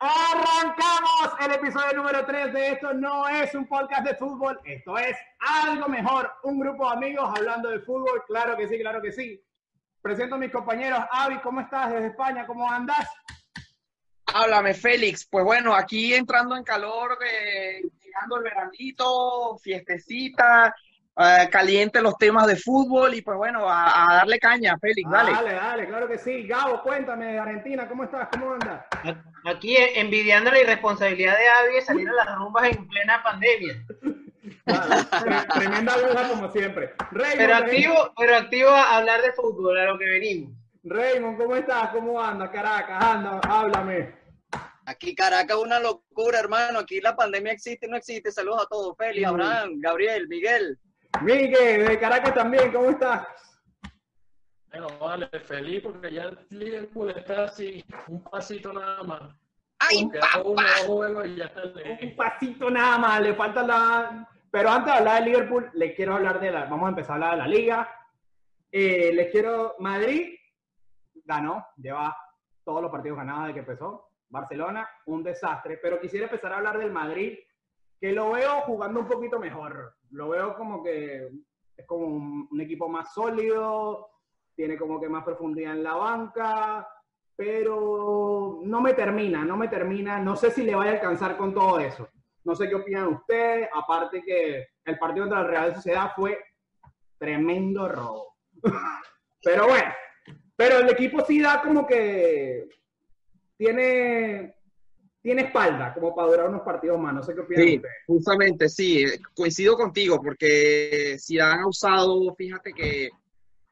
Arrancamos el episodio número 3 de esto no es un podcast de fútbol, esto es algo mejor, un grupo de amigos hablando de fútbol, claro que sí, claro que sí. Presento a mis compañeros, Avi, ¿cómo estás desde España? ¿Cómo andas? Háblame, Félix. Pues bueno, aquí entrando en calor, eh, llegando el veranito, fiestecita, eh, caliente los temas de fútbol y pues bueno, a, a darle caña, Félix, dale. Dale, dale, claro que sí. Gabo, cuéntame Argentina, ¿cómo estás? ¿Cómo andas? Aquí envidiando la irresponsabilidad de Avi de salir a las rumbas en plena pandemia. Vale, tremenda duda como siempre. Raymond, Pero activo, pero activo a hablar de fútbol, a lo que venimos. Raymond, ¿cómo estás? ¿Cómo andas? Caracas, anda, háblame. Aquí Caracas una locura, hermano. Aquí la pandemia existe, no existe. Saludos a todos. Feli, Mm. Abraham, Gabriel, Miguel. Miguel, de Caracas también, ¿cómo estás? Bueno, vale, feliz porque ya el Liverpool está así, un pasito nada más. ¡Ay, uno papá! juego y ya está Un pasito nada más, le falta la... Pero antes de hablar de Liverpool, les quiero hablar de la... Vamos a empezar a hablar de la liga. Eh, les quiero... Madrid ganó, lleva todos los partidos ganados desde que empezó. Barcelona, un desastre. Pero quisiera empezar a hablar del Madrid, que lo veo jugando un poquito mejor. Lo veo como que es como un, equipo más sólido, tiene como que más profundidad en la banca, pero no me termina, no me termina. No sé si le vaya a alcanzar con todo eso. No sé qué opinan ustedes, aparte que el partido contra la Real Sociedad fue tremendo robo. pero bueno, pero el equipo sí da como que tiene, tiene espalda como para durar unos partidos más. No sé qué opinan Sí, ustedes. justamente, sí, coincido contigo, porque si han usado, fíjate que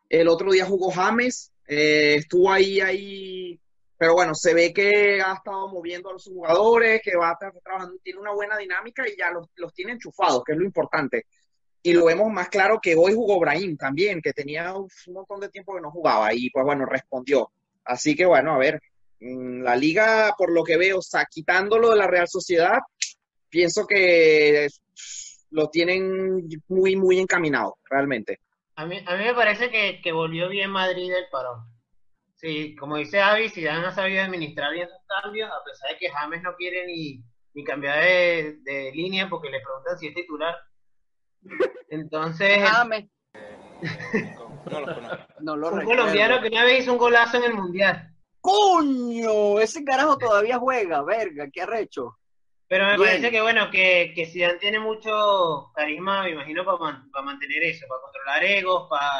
el otro día jugó James, eh, estuvo ahí, ahí, pero bueno, se ve que ha estado moviendo a los jugadores, que va a estar trabajando, tiene una buena dinámica y ya los, los tiene enchufados, que es lo importante. Y lo vemos más claro que hoy jugó Brahim también, que tenía un montón de tiempo que no jugaba y pues bueno, respondió. Así que bueno, a ver, la liga, por lo que veo, o sea, quitándolo de la Real Sociedad, pienso que lo tienen muy, muy encaminado, realmente. A mí, a mí me parece que, que volvió bien Madrid del parón. Sí, como dice Avi, Zidane ha sabido administrar bien sus cambios, a pesar de que James no quiere ni, ni cambiar de, de línea porque le preguntan si es titular. Entonces, James. No lo un recuerdo. colombiano que una vez hizo un golazo en el Mundial. ¡Coño! Ese carajo todavía juega, verga, qué arrecho. Pero me Bien. parece que, bueno, que, que Zidane tiene mucho carisma, me imagino, para, para mantener eso, para controlar egos, para,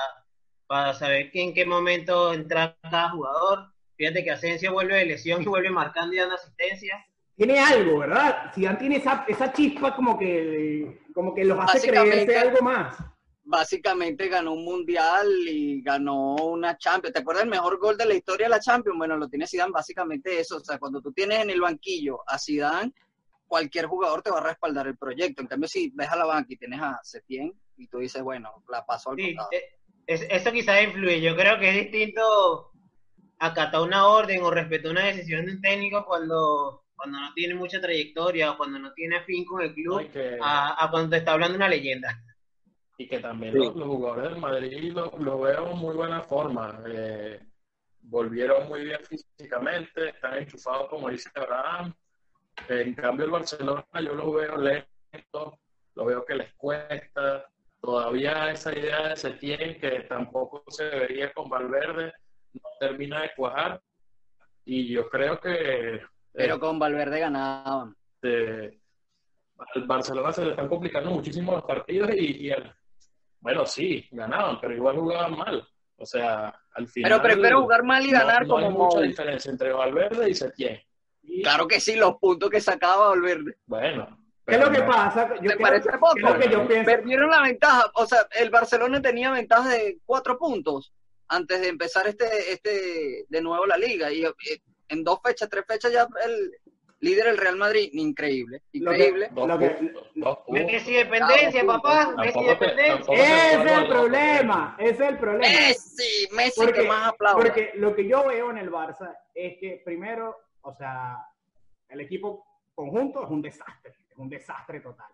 para saber que en qué momento entra cada jugador. Fíjate que Asensio vuelve de lesión y vuelve marcando y dando asistencia. Tiene algo, ¿verdad? Zidane tiene esa, esa chispa como que, como que los hace creerse algo más. Básicamente ganó un mundial y ganó una Champions. ¿Te acuerdas el mejor gol de la historia de la Champions? Bueno, lo tiene Zidane, básicamente eso. O sea, cuando tú tienes en el banquillo a Zidane, cualquier jugador te va a respaldar el proyecto. En cambio, si ves a la banca y tienes a Setién y tú dices, bueno, la paso al Sí, costado. eh, es- eso quizás influye. Yo creo que es distinto acatar una orden o respetar una decisión de un técnico cuando, cuando no tiene mucha trayectoria o cuando no tiene fin con el club a, a cuando te está hablando una leyenda. Y que también Sí. los, los jugadores del Madrid lo, lo veo en muy buena forma. Eh, volvieron muy bien físicamente, están enchufados, como dice Abraham. En cambio, el Barcelona yo lo veo lento, lo veo que les cuesta. Todavía esa idea de Setién, que tampoco se vería con Valverde, no termina de cuajar. Y yo creo que Pero con Valverde ganaban. este, al Barcelona se le están complicando muchísimo los partidos y, y el- bueno, sí, ganaban, pero igual jugaban mal. O sea, al final. Pero prefiero jugar mal y no- ganar no hay como mucha Mou. diferencia entre Valverde y Setién. Y, Claro que sí, los puntos que sacaba Valverde. Bueno. ¿Qué es lo que no- pasa? Yo ¿Te creo- parece ¿qué poco? es lo que yo pienso? Perdieron la ventaja. O sea, el Barcelona tenía ventaja de cuatro puntos antes de empezar este, este de nuevo la liga. Y eh, en dos fechas, tres fechas ya el líder el Real Madrid. Increíble, Lo que- increíble. Lo que-. Messi dependencia, papá. Messi dependencia. Ese es el problema, ese es el problema. Messi, Messi Porque, que más aplaude. porque lo que yo veo en el Barça es que primero, o sea, el equipo conjunto es un desastre, es un desastre total.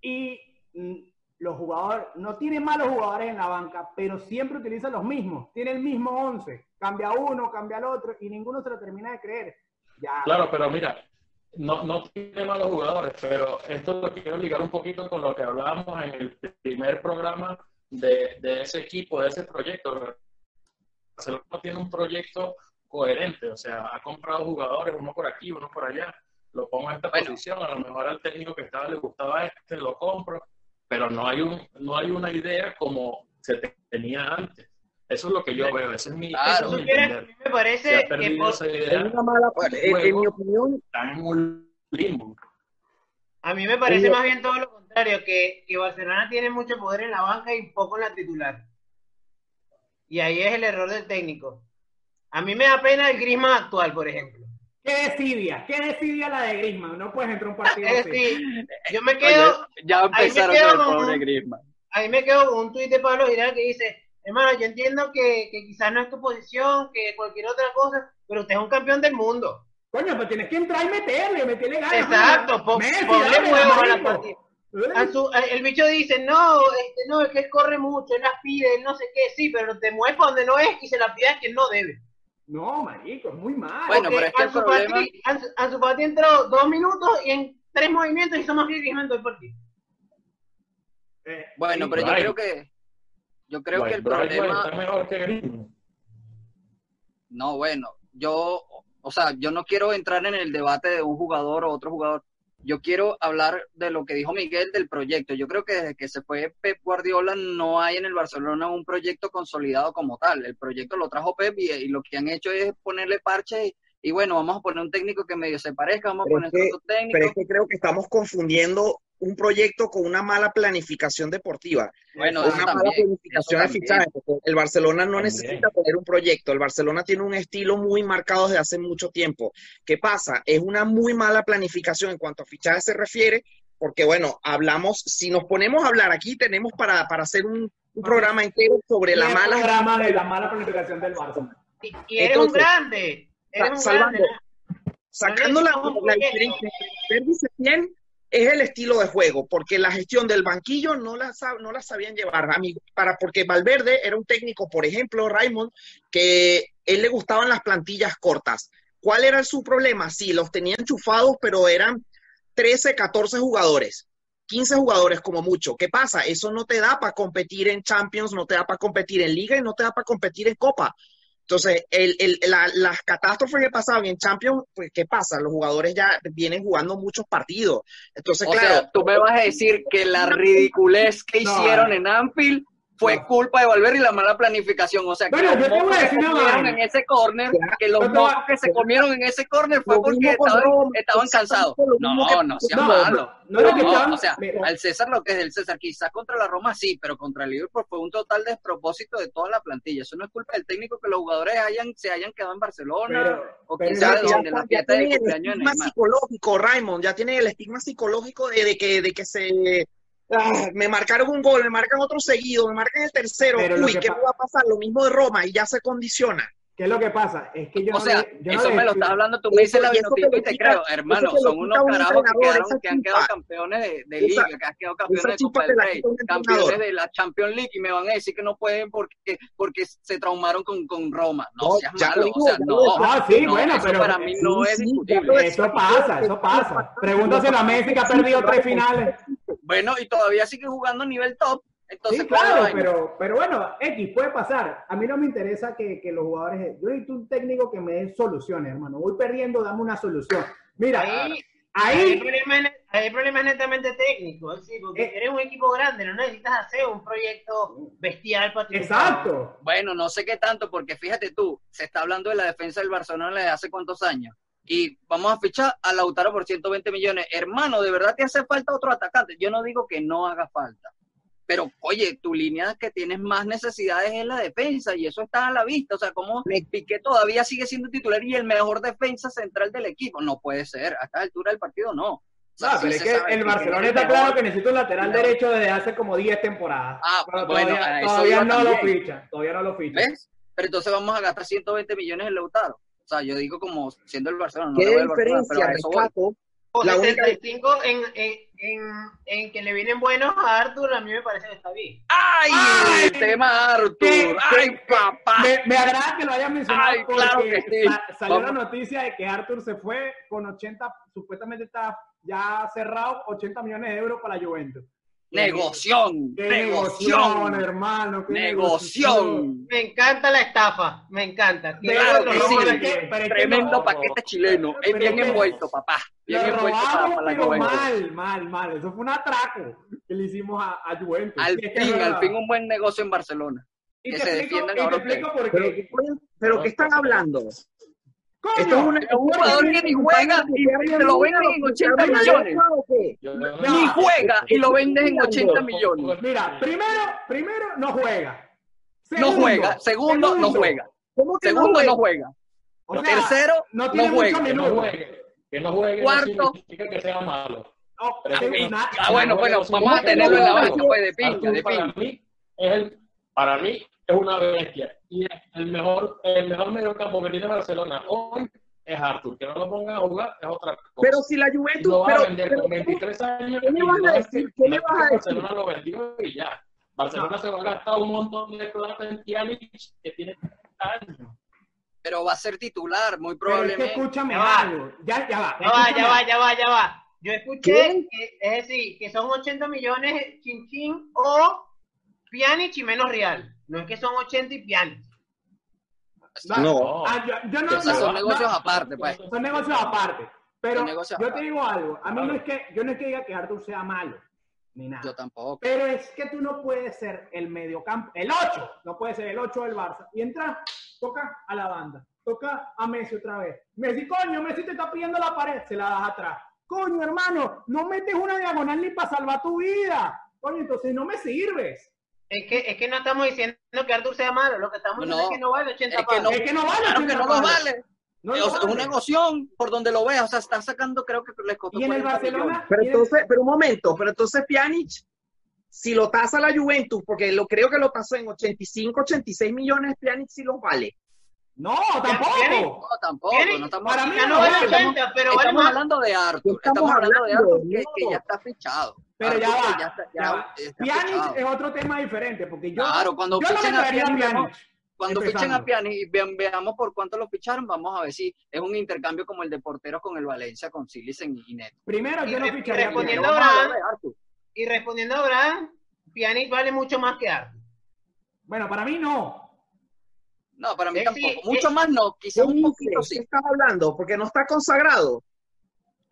Y mm, los jugadores, no tiene malos jugadores en la banca, pero siempre utiliza los mismos, tiene el mismo 11, cambia uno, cambia el otro y ninguno se lo termina de creer. Ya. Claro, pero mira, no, no tiene malos jugadores, pero esto lo quiero ligar un poquito con lo que hablábamos en el primer programa de, de ese equipo, de ese proyecto. Barcelona tiene un proyecto coherente, o sea, ha comprado jugadores, uno por aquí, uno por allá, lo pongo en esta Bueno. posición, a lo mejor al técnico que estaba le gustaba este, lo compro, pero no hay un, no hay una idea como se te- tenía antes. Eso es lo que yo veo, ese es mi, Claro. ese es mi me parece que Es una mala, en, en mi opinión, están en un limbo. a mí me parece más bien todo lo contrario, que, que Barcelona tiene mucho poder en la banca y poco en la titular. Y ahí es el error del técnico. A mí me da pena el Griezmann actual, por ejemplo. Qué desidia, qué desidia la de Griezmann. No puedes entrar a un partido Es así. decir, yo me quedo, Oye, ya ahí me empezaron quedo con el pobre ahí me quedo con un tuit de Pablo Giral que dice, hermano, yo entiendo que, que quizás no es tu posición, que cualquier otra cosa, pero usted es un campeón del mundo. Coño, pues tienes que entrar y meterle, meterle ganas. Exacto, mano. pon- Messi, ponle dale, huevos a la partida. El bicho dice, no, este, no, es que él corre mucho, él las pide, él no sé qué, sí, pero te mueve para donde no es y se la pide a quien no debe. No, marico, es muy mal. Bueno, pero es que Ansu problema- Fati entró dos minutos y en tres movimientos hizo más que todo el partido. Eh, Bueno, sí, pero yo creo que yo creo que el problema está mejor que Griezmann. No, bueno, yo, o sea, yo no quiero entrar en el debate de un jugador o otro jugador. Yo quiero hablar de lo que dijo Miguel del proyecto. Yo creo que desde que se fue Pep Guardiola no hay en el Barcelona un proyecto consolidado como tal. El proyecto lo trajo Pep y, y lo que han hecho es ponerle parche y, y bueno, vamos a poner un técnico que medio se parezca, vamos a poner otro técnico. pero es que creo que estamos confundiendo un proyecto con una mala planificación deportiva. bueno, una mala planificación de porque El Barcelona no También. necesita poner un proyecto. El Barcelona tiene un estilo muy marcado desde hace mucho tiempo. ¿Qué pasa? Es una muy mala planificación en cuanto a fichajes se refiere, porque bueno, hablamos, si nos ponemos a hablar aquí, tenemos para, para hacer un, un programa entero sobre la mala programa de la mala planificación del Barça. Y, y eres un grande, eres un salvando- grande. sacando la, No, diferencia y Setién, es el estilo de juego, porque la gestión del banquillo no la, no la sabían llevar. A mí, para, porque Valverde era un técnico, por ejemplo, Raymond, que él le gustaban las plantillas cortas. ¿Cuál era su problema? Sí, los tenía enchufados, pero eran 13, 14 jugadores. 15 jugadores como mucho. ¿Qué pasa? Eso no te da para competir en Champions, no te da para competir en Liga y no te da para competir en Copa. Entonces, el, el- la- las catástrofes que pasaban en Champions, pues, ¿qué pasa? Los jugadores ya vienen jugando muchos partidos. Entonces, O claro, sea, tú me vas a decir que la ridiculez que No, hicieron en Anfield fue No. culpa de Valverde y la mala planificación. O sea, que Bueno, los yo te voy a mocos que comieron en ese corner, Claro. que los mocos que se comieron en ese corner fue porque estaban, estaban cansados. que- No, no seas No, malo. no No, estaban- o sea, mira. al César lo que es del César, quizás contra la Roma sí, pero contra el Liverpool fue un total despropósito de toda la plantilla. Eso no es culpa del técnico que los jugadores hayan, se hayan quedado en Barcelona Pero- o quizás donde la fiesta de tienen el cumpleaños de estigma psicológico, Raymond, ya tienen el estigma psicológico de, de que, de que se... ah, me marcaron un gol, me marcan otro seguido, me marcan el tercero, Pero uy, ¿qué me va a pasar? Lo mismo de Roma y ya se condiciona. ¿Qué es lo que pasa? Es que yo O no sea, le- yo no eso le me lo estás hablando, tú me dices la y te creo, hermano, son unos un carajos que, quedaron, han quedado campeones de, de Esa- Liga, que han quedado campeones de Copa del la Rey, campeones de la Champions League y me van a decir que no pueden porque, porque se traumaron con, con Roma. No, No, seas ya malo, lo digo, o sea, no. Ah, sí, no, bueno, eso pero- para mí no sí, es sí, discutible. Eso pasa, eso pasa. Pregúntaselo a Messi que ha perdido tres finales. Bueno, y todavía sigue jugando a nivel top. Entonces, Sí, ¿cuál es la claro, pero, pero bueno, X, puede pasar. A mí no me interesa que, que los jugadores... Yo necesito un técnico que me dé soluciones, hermano. Voy perdiendo, dame una solución. Mira, Ahí, ahí el ahí... problema, es- ahí el problema es netamente técnico, es decir, porque Eh. eres un equipo grande, no necesitas hacer un proyecto bestial para triunfar. Exacto. Bueno, no sé qué tanto, porque fíjate tú, se está hablando de la defensa del Barcelona desde hace cuántos años. Y vamos a fichar a Lautaro por 120 millones. Hermano, ¿de verdad te hace falta otro atacante? Yo no digo que no haga falta. Pero, oye, tu línea que tienes más necesidades es la defensa y eso está a la vista. O sea, como Piqué todavía sigue siendo titular y el mejor defensa central del equipo. No puede ser. A esta altura del partido, no. O sea, No, sí pero es que el Barcelona es el está claro que necesita un lateral Claro. derecho desde hace como 10 temporadas. Ah, Pero bueno, todavía, no lo fichan. Todavía no lo fichan. ¿Ves? Pero entonces vamos a gastar 120 millones en Lautaro. O sea, yo digo como siendo el Barcelona, no ¿Qué le voy al Barcelona, diferencia, pero a eso voy. Recato? La única- 75 en, en, en, en que le vienen buenos a Arthur, a mí me parece que está bien. ¡Ay! Ay, el tema Arthur. ¡Ay, papá! Me, me agrada que lo hayan mencionado Ay, porque claro que sí. sa- salió Vamos. la noticia de que Arthur se fue con 80, supuestamente está ya cerrado 80 millones de euros para la Juventus. Negoción, negoción, negoción, hermano. negoción. Me encanta la estafa, me encanta. Claro que sí. que- Tremendo no, paquete chileno. Es bien que- envuelto, papá. Bien Lo envuelto para, robamos, para pero mal, mal, mal. Eso fue un atraco que le hicimos a, a Juventus. Al es que fin, al fin un buen negocio en Barcelona. Y que te se explico, defiendan y te ahora explico por Pero, qué. pero ¿qué están hablando? ¡Coño! Esto es Es un jugador que ni juega y te lo venden en 80 millones. Ni juega y lo vendes en 80 millones. Mira, primero, primero no juega. No Segundo, juega. Segundo, no juega. ¿Cómo que no Segundo, juega? no juega. O sea, Tercero, no no tiene muchos juega. Que no juegue. Que no juegue Cuarto. no significa que sea malo. Una- Ah, bueno, bueno, vamos a tenerlo en la banca, pues, de Artur de para pinga. mí es el, para mí es una bestia. Y el mejor, el mejor mediocampo que tiene Barcelona hoy es Artur. Que no lo pongan a jugar es otra cosa. Pero si la Juventus, lo va a vender pero con 23 años. ¿qué me y vas a decir? ¿Qué es vas a decir? Barcelona lo vendió y ya. Barcelona se va a gastar un montón de plata en Pjanic que tiene 30 años. Pero va a ser titular, muy Pero es que probablemente. escúchame Ya va. algo. Ya, ya va. Ya va, ya va, ya va, ya va. Yo escuché ¿Qué? que, es decir, que son 80 millones chin chin o Pjanic y menos Real. No es que son 80 y Pjanic. No. Ah, yo, yo no, no, son no, negocios aparte, pues. son negocios aparte. Pero negocios yo te digo algo. A mí no es que yo no es que diga que Arthur sea malo ni nada. Yo tampoco. Pero es que tú no puedes ser el mediocampo, el 8, no puede ser el 8 del Barça. Y entra, toca a la banda, toca a Messi otra vez. Messi, coño, Messi te está pidiendo la pared, se la das atrás. Coño, hermano, no metes una diagonal ni para salvar tu vida. Coño, entonces no me sirves. Es que, es que no estamos diciendo que Arthur sea malo, lo que estamos diciendo es que no vale 80 Es que no. es que no vale. Claro que 80 no nos vale. No O nos sea, es vale. una negoción por donde lo veas. O sea, está sacando, creo que les costó Y en el 40 Barcelona, millones. Pero entonces, pero un momento, pero entonces Pjanic, si lo tasa la Juventus, porque lo creo que lo tasó en 85, 86 millones, Pjanic sí los vale. no, tampoco. No, tampoco. No estamos, para mí Ya no no vale vale. 80, pero vale estamos más. hablando de Arthur. Estamos Estamos hablando de Arthur que ya está fichado. Pero Arthur ya va. ya está- ya ya va. está Pjanic fichado. es otro tema diferente, porque yo, Claro, cuando yo no fichen me a Pjanic, Pjanic. Cuando fichen empezando. a Pjanic y vean- veamos por cuánto lo ficharon, vamos a ver si es un intercambio como el de porteros con el Valencia, con Silicen y Neto. Primero, Y yo no ficharía respondiendo- a Abraham. Y respondiendo a Abraham, Pjanic vale mucho más que Arthur. Bueno, para mí no. No, para mí tampoco. sí, Mucho más no, quizás ¿Qué un poquito sí. ¿Qué estás hablando? Porque no está consagrado.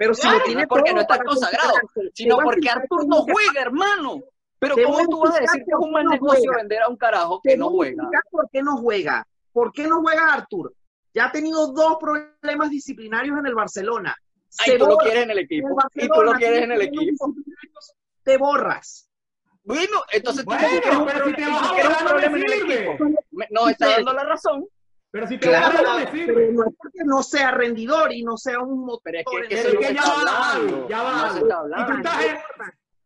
Pero si Claro, lo tiene no porque todo no está consagrado, Sino porque Arthur no juega, hermano. Pero ¿cómo tú vas a decir que es un no negocio vender a un carajo que no juega? ¿Por qué no juega? ¿Por qué no juega Artur? Ya ha tenido dos problemas disciplinarios en el Barcelona. Ay, tú lo quieres en el equipo. Y tú lo quieres en el equipo. Te borras. Bueno, entonces tú Bueno, un pero si te vas a borrar, no me sirve. Nos está dando la razón. Pero si te Claro, no me sirve. Pero no es porque no sea rendidor y no sea un motor. Pero es que, es que el que que ya va hablando. ya va No Y tú estás en,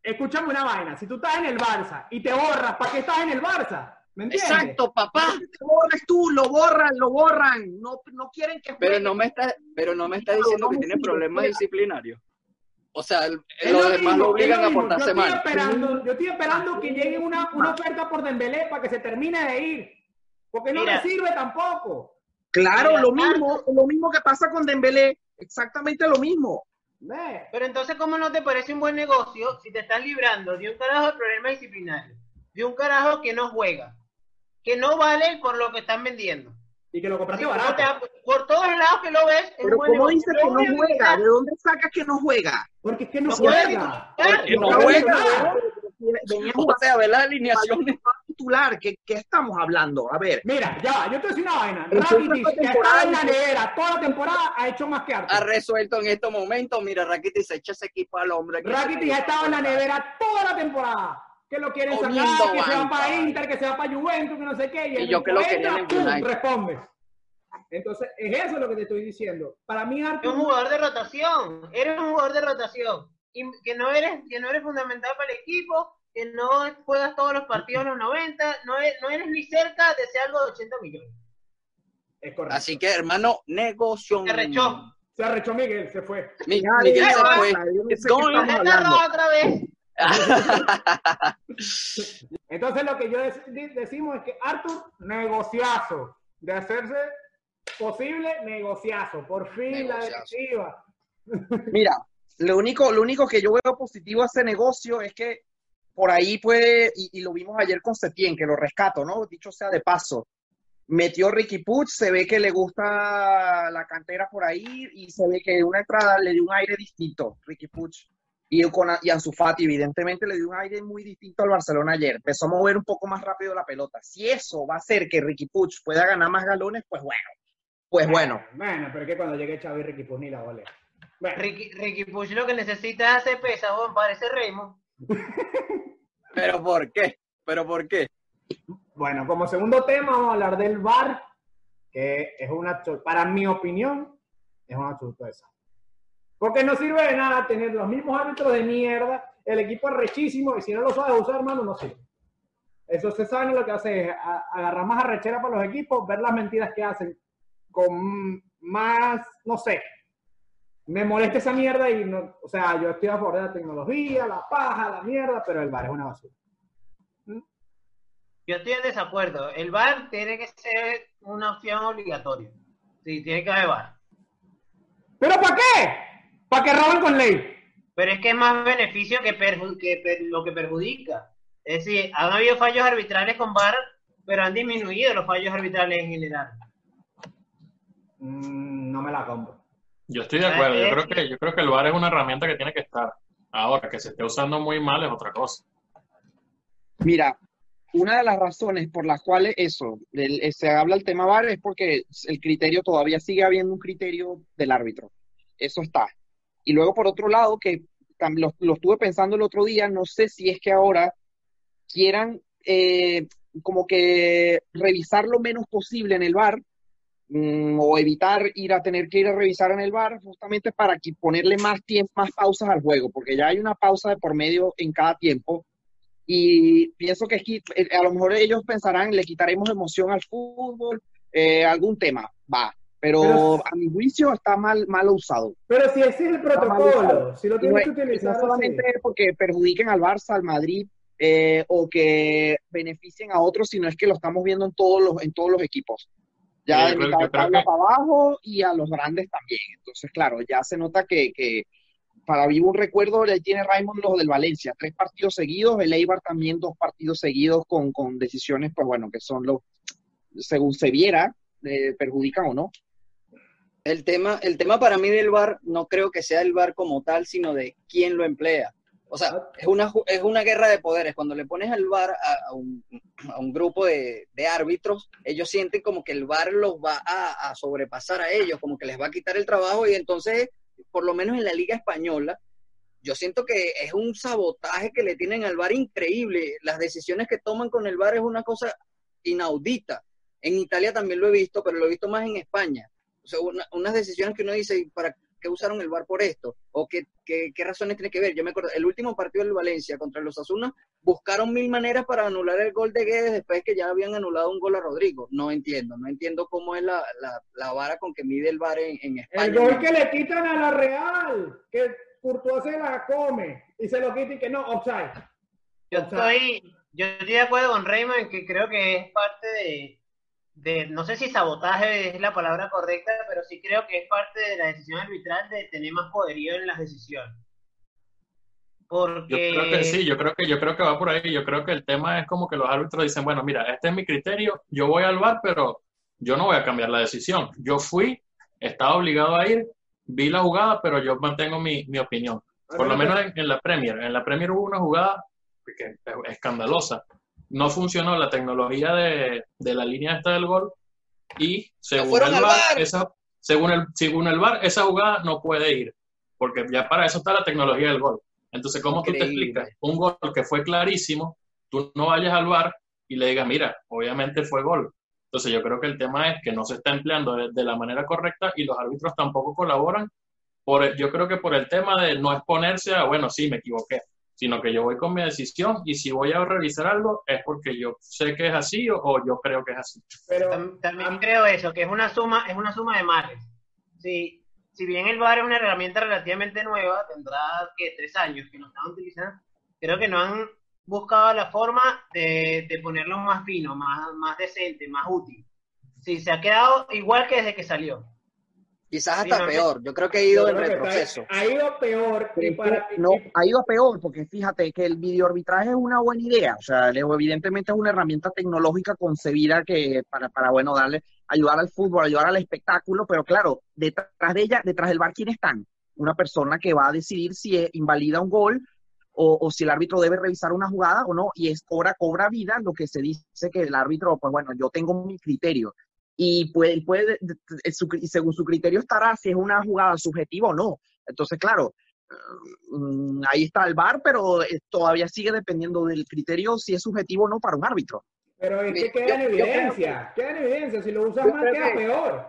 escúchame una vaina, si tú estás en el Barça y te borras, ¿para qué estás en el Barça? ¿Me entiendes? Exacto, papá. Lo borras tú, lo borran, lo borran. No, no quieren que Pero no me está, pero no me está diciendo que tiene problemas disciplinarios. O sea, el- Es los lo demás mismo, lo obligan a portarse yo mal. Esperando, yo estoy esperando que llegue una, una oferta por Dembélé para que se termine de ir. Porque no Mira. me sirve tampoco. Claro, Mira, lo mismo, lo mismo que pasa con Dembélé, exactamente lo mismo. Ve. Pero entonces, ¿cómo no te parece un buen negocio si te están librando de un carajo de problema disciplinario? De un carajo que no juega, que no vale por lo que están vendiendo. Y que lo compraste barato. por todos lados que lo ves, es Pero un buen ¿cómo negocio. dices que no a juega? ¿De dónde sacas que no juega? Porque es que no No juega. titular. Porque no juega. Venía sea, ver las alineaciones. Titular, ¿qué, ¿qué estamos hablando? A ver, Mira, ya, va, yo te voy a decir una vaina. Rakitic, que ha estado en la nevera toda la temporada, ha hecho más que Ha Arthur. resuelto en estos momentos. Mira, Rakitic se echa ese equipo al hombre. Rakitic ha estado en la nevera toda la temporada. Que lo quieren Comiendo sacar, que se va para Inter, que se va para Juventus, que no sé qué. Y, Y el yo que lo responde. Entonces, es eso lo que te estoy diciendo. Para mí, Eres un Arthur. jugador de rotación, eres un jugador de rotación. Y que no eres, que no eres fundamental para el equipo, que no juegas todos los partidos en los 90, no eres, no eres ni cerca de ser algo de 80 millones. Es correcto. Así que, hermano, negocio. Se rechó. Se arrechó Miguel, se fue. Miguel se fue. Entonces lo que yo dec- de- decimos es que Arthur, negociazo. De hacerse posible, negociazo. Por fin la directiva. Mira, lo único, lo único que yo veo positivo a ese negocio es que por ahí puede, y, y lo vimos ayer con Setien, que lo rescato, ¿no? Dicho sea de paso, metió Ricky Puch, se ve que le gusta la cantera por ahí y se ve que una entrada le dio un aire distinto, Ricky Puch. Y, con, y Ansu Fati, evidentemente, le dio un aire muy distinto al Barcelona ayer. Empezó a mover un poco más rápido la pelota. Si eso va a hacer que Ricky Puch pueda ganar más galones, pues bueno. Pues bueno. Bueno, pero es que cuando llegue Xavi Ricky pues ni la vale. Bueno, Ricky, Ricky Puch lo que necesita es hacer pesa, parece Raymond. ¿Pero por qué? ¿Pero por qué? bueno, como segundo tema vamos a hablar del VAR, que es una, para mi opinión, es una sorpresa. Porque no sirve de nada tener los mismos árbitros de mierda, el equipo es rechísimo y si no lo sabes usar, hermano, no sirve. Eso se sabe lo que hace es agarrar más arrechera para los equipos, ver las mentiras que hacen con más, no sé, me molesta esa mierda y no, o sea, yo estoy a favor de la tecnología, la paja, la mierda, pero el VAR es una basura. Yo estoy en desacuerdo. El VAR tiene que ser una opción obligatoria. Sí, tiene que haber VAR. ¿Pero para qué? Para que roben con ley. Pero es que es más beneficio que, perju- que per- lo que perjudica. Es decir, han habido fallos arbitrales con VAR, pero han disminuido los fallos arbitrales en general. Mm, no me la compro. Yo estoy de acuerdo. Yo Eh, creo que, yo creo que el VAR es una herramienta que tiene que estar. Ahora, que se esté usando muy mal es otra cosa. Mira, una de las razones por las cuales eso, el- eh, se habla el tema VAR es porque el criterio todavía sigue habiendo un criterio del árbitro. Eso está. Y luego, por otro lado, que tam- lo, lo estuve pensando el otro día, no sé si es que ahora quieran eh, como que revisar lo menos posible en el VAR mm, o evitar ir a tener que ir a revisar en el VAR justamente para que ponerle más tiempo, más pausas al juego, porque ya hay una pausa de por medio en cada tiempo y pienso que eh, a lo mejor ellos pensarán, le quitaremos emoción al fútbol, eh, algún tema, va. Pero, Pero- a mi juicio está mal, mal usado. Pero si ese es el protocolo, si lo Y no, tienes que es- no utilizar solamente así. porque perjudiquen al Barça, al Madrid, eh, o que beneficien a otros, sino es que lo estamos viendo en todos los, en todos los equipos. Ya Sí, de mitad de tabla que- para abajo y a los grandes también. Entonces, claro, ya se nota que, que para vivo un recuerdo le tiene Raymond los del Valencia, tres partidos seguidos, el Eibar también dos partidos seguidos con, con decisiones, pues bueno, que son los, según se viera, eh, perjudican o no. El tema, el tema para mí del VAR no creo que sea el VAR como tal, sino de quién lo emplea. O sea, es una, es una guerra de poderes. Cuando le pones al VAR a, a un, a un grupo de, de árbitros, ellos sienten como que el VAR los va a, a sobrepasar a ellos, como que les va a quitar el trabajo y entonces, por lo menos en la Liga Española, yo siento que es un sabotaje que le tienen al VAR increíble. Las decisiones que toman con el VAR es una cosa inaudita. En Italia también lo he visto, pero lo he visto más en España. O sea, una- unas decisiones que uno dice, "¿Y ¿para qué usaron el VAR por esto? ¿O qué, qué, qué razones tiene que ver? Yo me acuerdo, el último partido del Valencia contra los Asuna, buscaron mil maneras para anular el gol de Guedes después que ya habían anulado un gol a Rodrigo. No entiendo, no entiendo cómo es la, la, la vara con que mide el VAR en, en España. El gol que le quitan a la Real, que Courtois se la come y se lo quita y que no, offside. Yo estoy, yo estoy de acuerdo con Raymond en que creo que es parte de, de, no sé si sabotaje es la palabra correcta, pero sí creo que es parte de la decisión arbitral de tener más poderío en las decisiones. Yo Porque creo que sí, yo creo que, yo creo que va por ahí. Yo creo que el tema es como que los árbitros dicen, bueno, mira, este es mi criterio, yo voy al bar, pero yo no voy a cambiar la decisión. Yo fui, estaba obligado a ir, vi la jugada, pero yo mantengo mi, mi opinión. Por lo menos en, en la Premier. En la Premier hubo una jugada que es escandalosa. No funcionó la tecnología de, de la línea esta del gol y según el VAR. esa, según el, según el VAR, esa jugada no puede ir, porque ya para eso está la tecnología del gol. Entonces, ¿cómo tú te Increíble. explicas? Un gol que fue clarísimo, tú no vayas al VAR y le digas, mira, obviamente fue gol. Entonces, yo creo que el tema es que no se está empleando de, de la manera correcta y los árbitros tampoco colaboran. Por yo creo que por el tema de no exponerse a, bueno, sí, me equivoqué, sino que yo voy con mi decisión y si voy a revisar algo es porque yo sé que es así o, o yo creo que es así. Pero tam- también creo eso, que es una suma, es una suma de males. Si, si bien el VAR es una herramienta relativamente nueva, tendrá que tres años que no están utilizando, creo que no han buscado la forma de, de ponerlo más fino, más, más decente, más útil. Sí, se ha quedado igual que desde que salió. Quizás hasta peor. Yo creo que ha ido en está- retroceso. Ha ido peor. y es para- no, ha ido a peor, porque fíjate que el videoarbitraje es una buena idea, o sea, evidentemente es una herramienta tecnológica concebida que para, para, bueno, darle, ayudar al fútbol, ayudar al espectáculo, pero claro, detrás de ella, detrás del bar, ¿quién están? Una persona que va a decidir si eh, invalida un gol o, o si el árbitro debe revisar una jugada o no, y es cobra, cobra vida lo que se dice que el árbitro, pues bueno, yo tengo mi criterio. Y puede, puede según su criterio estará si es una jugada subjetiva o no. Entonces, claro, Mm, ahí está el VAR, pero eh, todavía sigue dependiendo del criterio si es subjetivo o no para un árbitro. Pero es que queda en yo evidencia. Queda en evidencia. Si lo usas creo queda que- peor.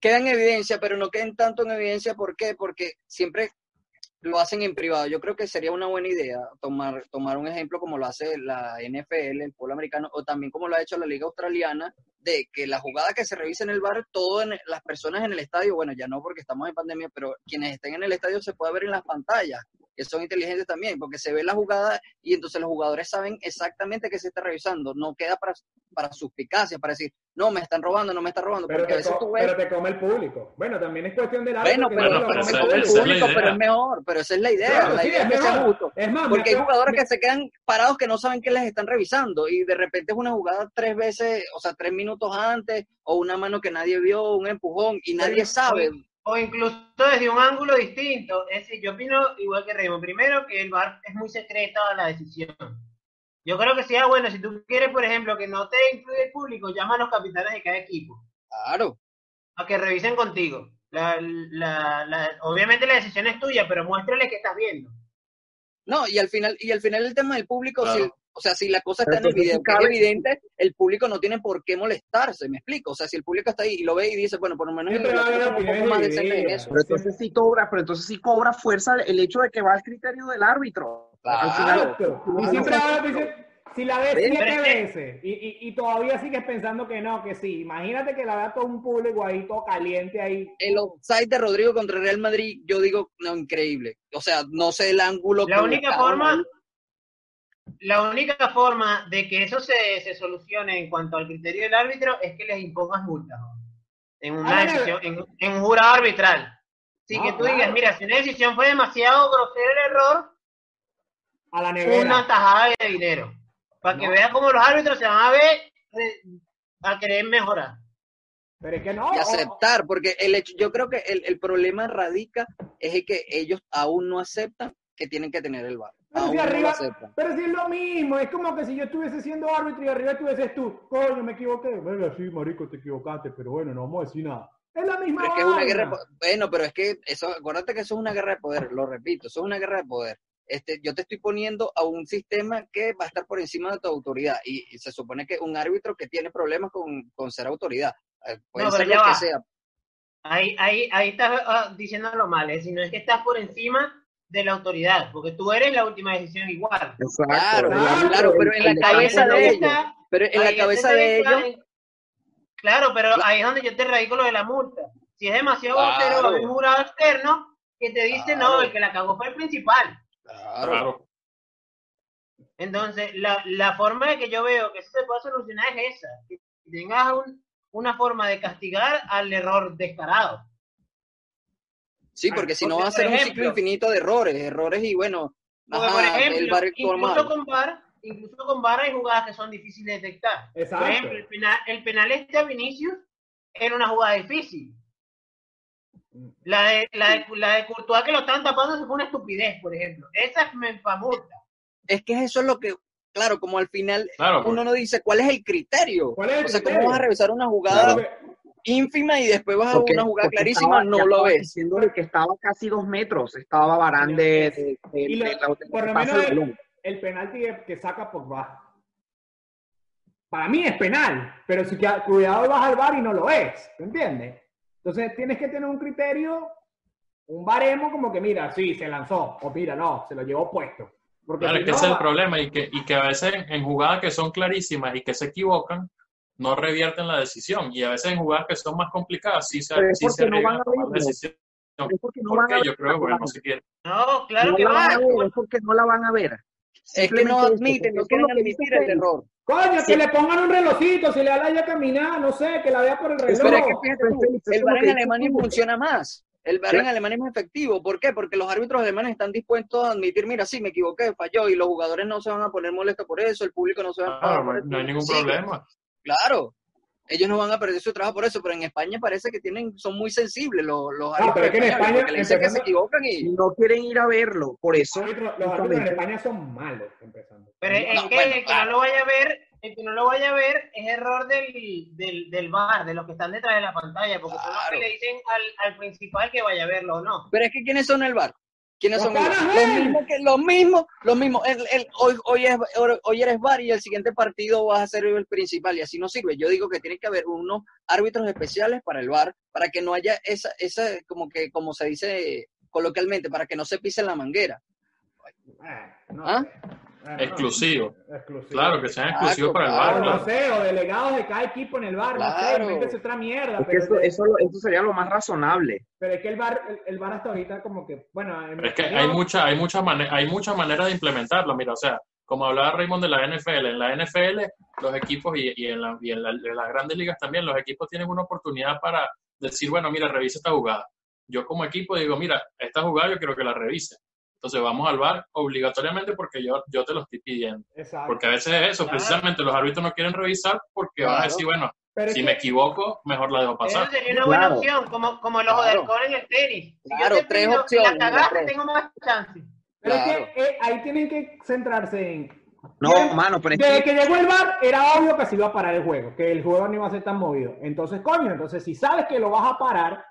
Queda en evidencia, pero no queden tanto en evidencia. ¿Por qué? Porque siempre lo hacen en privado. Yo creo que sería una buena idea tomar, tomar un ejemplo como lo hace la NFL, el pueblo americano, o también como lo ha hecho la Liga Australiana, de que la jugada que se revisa en el bar, todo en, las personas en el estadio, bueno, ya no porque estamos en pandemia, pero quienes estén en el estadio se puede ver en las pantallas, que son inteligentes también, porque se ve la jugada y entonces los jugadores saben exactamente qué se está revisando. No queda para, para suspicacia, para decir, no, me están robando, no me están robando, Pero porque a veces tú ves pero te come el público. Bueno, también es cuestión del bueno, árbitro que pero, no pero come el público, pero es mejor, pero esa es la idea. Claro, la sí, idea es que sea mejor. justo. Es más, Porque hay jugadores me- que se quedan parados que no saben que les están revisando y de repente es una jugada tres veces, o sea, tres minutos antes, o una mano que nadie vio, un empujón y nadie sabe. O incluso desde un ángulo distinto. Es decir, yo opino igual que Raymond. Primero, que el VAR es muy secreta la decisión. Yo creo que sea bueno, si tú quieres, por ejemplo, que no te incluya el público, llama a los capitanes de cada equipo Claro. a que revisen contigo. La, la, la- obviamente la decisión es tuya, pero muéstrale que estás viendo. No, y al final, y al final el tema del público, Claro. si, o sea, si la cosa Pero está en el video, que es evidente, el público no tiene por qué molestarse, me explico. O sea, si el público está ahí y lo ve y dice, bueno, por lo menos yo va a haber soy un poco más decente en eso. Pero entonces sí cobra, pero entonces sí cobra fuerza el hecho de que va al criterio del árbitro. Al final. Y siempre va a haber- si la ves siete veces y, y, y todavía sigues pensando que no, que sí. Imagínate que la vea todo un público ahí, todo caliente ahí. El offside de Rodrigo contra Real Madrid, yo digo, no, increíble. O sea, no sé el ángulo. La que única forma, ahí. La única forma de que eso se, se solucione en cuanto al criterio del árbitro es que les impongas multas ¿no? en una Ah, decisión, en, en un jurado arbitral. Así No, que tú claro. digas, mira, si una decisión fue demasiado grosero el error, A la una tajada de dinero. Para que veas cómo los árbitros se van a ver eh, a querer mejorar. Pero es que no. y aceptar, porque el hecho, yo creo que el, el problema radica es en que ellos aún no aceptan que tienen que tener el VAR. Pero si arriba, pero si es lo mismo, es como que si yo estuviese siendo árbitro y arriba estuvieses tú, coño, me equivoqué. Bueno, sí, marico, te equivocaste, pero bueno, no vamos a decir nada. Es la misma Pero es que es una guerra de bueno, pero es que eso, acuérdate que eso es una guerra de poder, lo repito, eso es una guerra de poder. Este, yo te estoy poniendo a un sistema que va a estar por encima de tu autoridad y, y se supone que un árbitro que tiene problemas con, con ser autoridad, eh, puede No, ser lo que sea. Ahí, ahí, ahí estás ah, diciéndolo mal, es decir, no es que estás por encima de la autoridad, porque tú eres la última decisión igual. Exacto. Claro, claro, pero en la cabeza de está- Pero en la cabeza de ellos, Claro, pero ahí es donde yo te radico lo de la multa. Si es demasiado Claro. va a un jurado externo que te dice, no, el que la cagó fue el principal. claro, Claro. Entonces, la, la forma de que yo veo que eso se puede solucionar es esa, que tengas un- una forma de castigar al error descarado. Sí, porque si no va a ser un ciclo infinito de errores, errores y bueno, ajá, por el ejemplo, VAR actuó incluso con VAR, incluso con VAR hay jugadas que son difíciles de detectar. Exacto. Por ejemplo, el penal, el penal este a Vinicius era una jugada difícil. La de, la de, la de Courtois que lo están tapando se fue una estupidez, por ejemplo. Esa es menfa multa. Es que eso es lo que, claro, como al final Claro, uno no dice cuál es el criterio. ¿Cuál es el o sea, criterio? ¿cómo vas a revisar una jugada ínfima y después vas a porque- una jugada clarísima? estaba- no lo ves. Diciéndole que estaba casi dos metros, estaba Barán de, de, de- Y lo- de la- de por lo menos el el, penalti que- que saca Pogba. Para mí es penal, pero si que- cuidado vas al bar y no lo ves, ¿me entiendes? Entonces tienes que tener un criterio, un baremo como que mira, sí, se lanzó, o mira, no, se lo llevó puesto. Porque Claro, si es que no, ese es el problema y que, y que a veces en jugadas que son clarísimas y que se equivocan, no revierten la decisión. Y a veces en jugadas que son más complicadas sí se, sí se porque no van arriesgan a a tomar verlo. decisiones. Es porque no ¿Por van qué? a Yo ver creo que la bueno, jugada. si quiere. No, claro No que la van va. a ver, es porque no la van a ver. Es que no admiten, no quieren admitir el error. Coño, Sí. que le pongan un relojito, si le da la ya caminar, no sé, que la vea por el reloj. Pero es que fíjate tú, el que en Alemania funciona más. El Ya. en Alemania es más efectivo. ¿Por qué? Porque los árbitros alemanes están dispuestos a admitir, mira, sí, me equivoqué, falló, y los jugadores no se van a poner molestos por eso, el público no se va a por no, hay ningún Sí, problema. Claro. Ellos no van a perder su trabajo por eso, pero en España parece que tienen, son muy sensibles los, los Ah, pero es que en España, porque le dicen que se empezando- equivocan y... No quieren ir a verlo, por eso. Los árbitros- los árbitros en España son malos, empezando. Pero es No, que bueno, el que claro. no lo vaya a ver, el que no lo vaya a ver es error del, del, del bar, de los que están detrás de la pantalla, porque son los que Claro. le dicen al, al principal que vaya a verlo o no. Pero es que ¿quiénes son el VAR? ¿Quiénes son el VAR? panas, Los ven. mismos que los mismos, los mismos. El- el- hoy, hoy, es- hoy eres VAR y el siguiente partido vas a ser el principal y así no sirve. Yo digo que tiene que haber unos árbitros especiales para el VAR para que no haya esa, esa como que, como se dice coloquialmente, para que no se pise la manguera. Eh, no ¿Ah? No. Exclusivo. Claro, que sean exclusivos para el Claro, bar, no sé, o delegados de cada equipo en el bar, no sé, invéntense otra mierda. Es que Pero, eso, eso, eso sería lo más razonable. pero es que el bar, el, el bar hasta ahorita como que, bueno, Es que hay mucha, hay mucha mane- hay muchas maneras de implementarlo. Mira, o sea, como hablaba Raymond de la NFL, en la NFL los equipos y, y en, la- y en la- en las grandes ligas también, los equipos tienen una oportunidad para decir, bueno, mira, revisa esta jugada. Yo como equipo digo, mira, esta jugada yo quiero que la revise. Entonces vamos al bar obligatoriamente porque yo, yo te lo estoy pidiendo. Exacto. Porque a veces es eso, Claro. precisamente los árbitros no quieren revisar porque van a Claro. decir, bueno, Pero si que- me equivoco, mejor la dejo Eso pasar. sería una buena Claro. opción, como, como el ojo Claro. de halcón en el tenis. Si Claro, yo te tres pido opciones, La cagaste, tengo más chance. pero es Claro. que eh, ahí tienen que centrarse en... No, Bien, mano, pero es Desde que que llegó el bar era obvio que se iba a parar el juego, que el juego no iba a ser tan movido. Entonces, coño, entonces si sabes que lo vas a parar,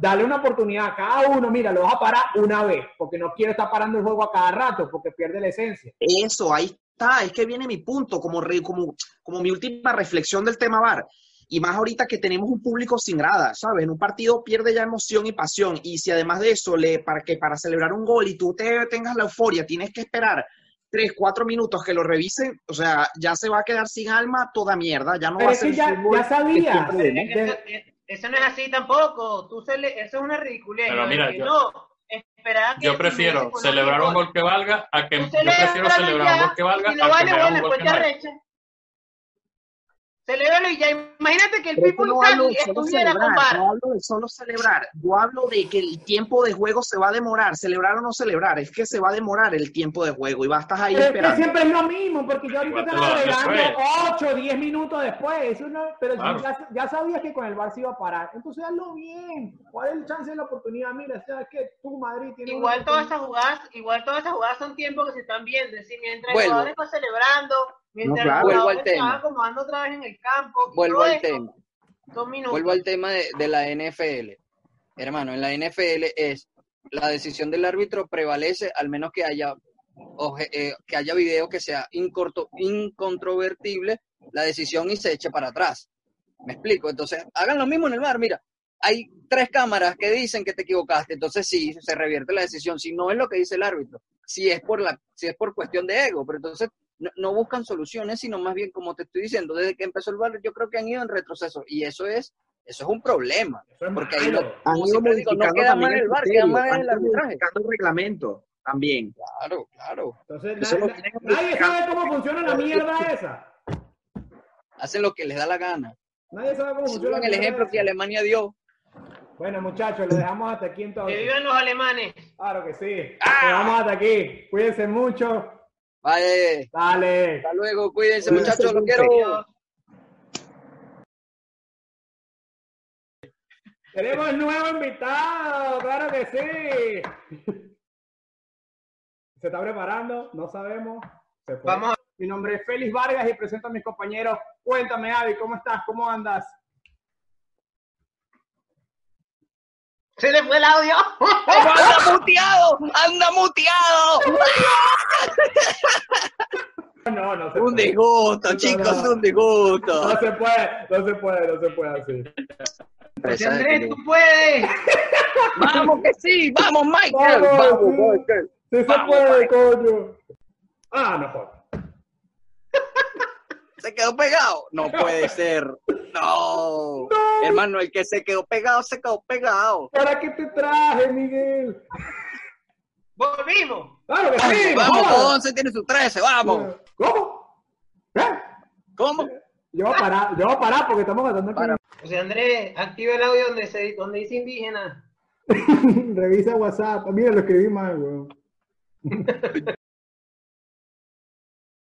dale una oportunidad a cada uno, mira, lo vas a parar una vez, porque no quiero estar parando el juego a cada rato, porque pierde la esencia. eso, ahí está, es que viene mi punto, como, re- como, como mi última reflexión del tema VAR. Y más ahorita que tenemos un público sin grada, ¿sabes? En un partido pierde ya emoción y pasión. Y si además de eso, le, para que para celebrar un gol y tú te tengas la euforia, tienes que esperar tres, cuatro minutos que lo revisen, o sea, ya se va a quedar sin alma toda mierda, ya no Pero va a es ser que ya, ya. Es que eso, no es así tampoco. Tú cele- eso es una ridiculez. Pero ¿no? mira, yo- no, esperar a que Yo prefiero celebrar un gol. que valga a que yo prefiero celebrar un gol que valga si no a que vale, me haga un gol pues que no. Celébralo y ya. Imagínate que el Pero People no hablo Sally de solo estuviera con celebrar, no hablo de solo celebrar, yo hablo de que el tiempo de juego se va a demorar, celebrar o no celebrar, es que se va a demorar el tiempo de juego y vas a estar ahí Pero es que esperando. siempre es lo mismo, porque yo ahorita estaba agregando después. 8, 10 minutos después. Eso no, pero Claro. ya, ya sabías que con el bar se iba a parar. Entonces hazlo bien. ¿Cuál es el chance de la oportunidad? Mira, sabes que tú, Madrid, tienes Igual todas esas jugadas, igual todas esas jugadas son tiempos que se están viendo. Es decir, mientras el jugador está celebrando, mientras claro. el Vuelvo al tema. acomodando otra vez en el campo. y Vuelvo al tema. Vuelvo al tema de, de la NFL. Hermano, en la NFL es la decisión del árbitro prevalece al menos que haya oje- eh, que haya video que sea incorto- incontrovertible la decisión y se eche para atrás. ¿Me explico? Entonces, hagan lo mismo en el bar. Mira, hay tres cámaras que dicen que te equivocaste, entonces sí, se revierte la decisión. Si no es lo que dice el árbitro, si es por, la, si es por cuestión de ego, pero entonces no, no buscan soluciones, sino más bien, como te estoy diciendo, desde que empezó el bar, yo creo que han ido en retroceso. Y eso es, eso es un problema. Eso es Porque ahí malo. no- Han ido siempre digo, no queda también mal el VAR, criterio, queda mal han el arbitraje. el reglamento también. Claro, claro. Entonces, Eso lo que nadie sabe cómo funciona la mierda esa. Hacen lo que les da la gana. Nadie sabe cómo funciona el ejemplo que. Alemania dio. Bueno, muchachos, lo dejamos hasta aquí Que entonces. vivan los alemanes. Claro que sí. ¡Ah! Lo dejamos hasta aquí. Cuídense mucho. Vale, Dale. hasta luego, cuídense muchachos, los mucho. quiero. Dios. Tenemos nuevo invitado, claro que sí. ¿Se está preparando? No sabemos. Se. Vamos Mi nombre es Félix Vargas y presento a mis compañeros. Cuéntame, Avi, ¿cómo estás? ¿Cómo andas? Se le fue el audio. ¡Anda muteado! ¡Anda muteado! No, no se Un puede. disgusto, chicos, no. un disgusto. No se puede, no se puede, no se puede así. José Andrés, tú puedes. Vamos que sí, vamos Michael. Vamos, Vamos, sí. Michael. Sí se puede, coño. Ah, no jodas. ¿Se quedó pegado? No puede ser. No. No. Hermano, el que se quedó pegado, se quedó pegado. ¿Para qué te traje, Miguel? ¡Volvimos! Claro que sí. Vamos, joda. 11 tiene su 13, vamos. ¿Cómo? ¿Eh? ¿Cómo? Yo voy a parar, yo voy a parar porque estamos tratando Para. José Andrés, activa el audio donde, se, donde dice indígena. Revisa WhatsApp. Mira, lo escribí mal, weón.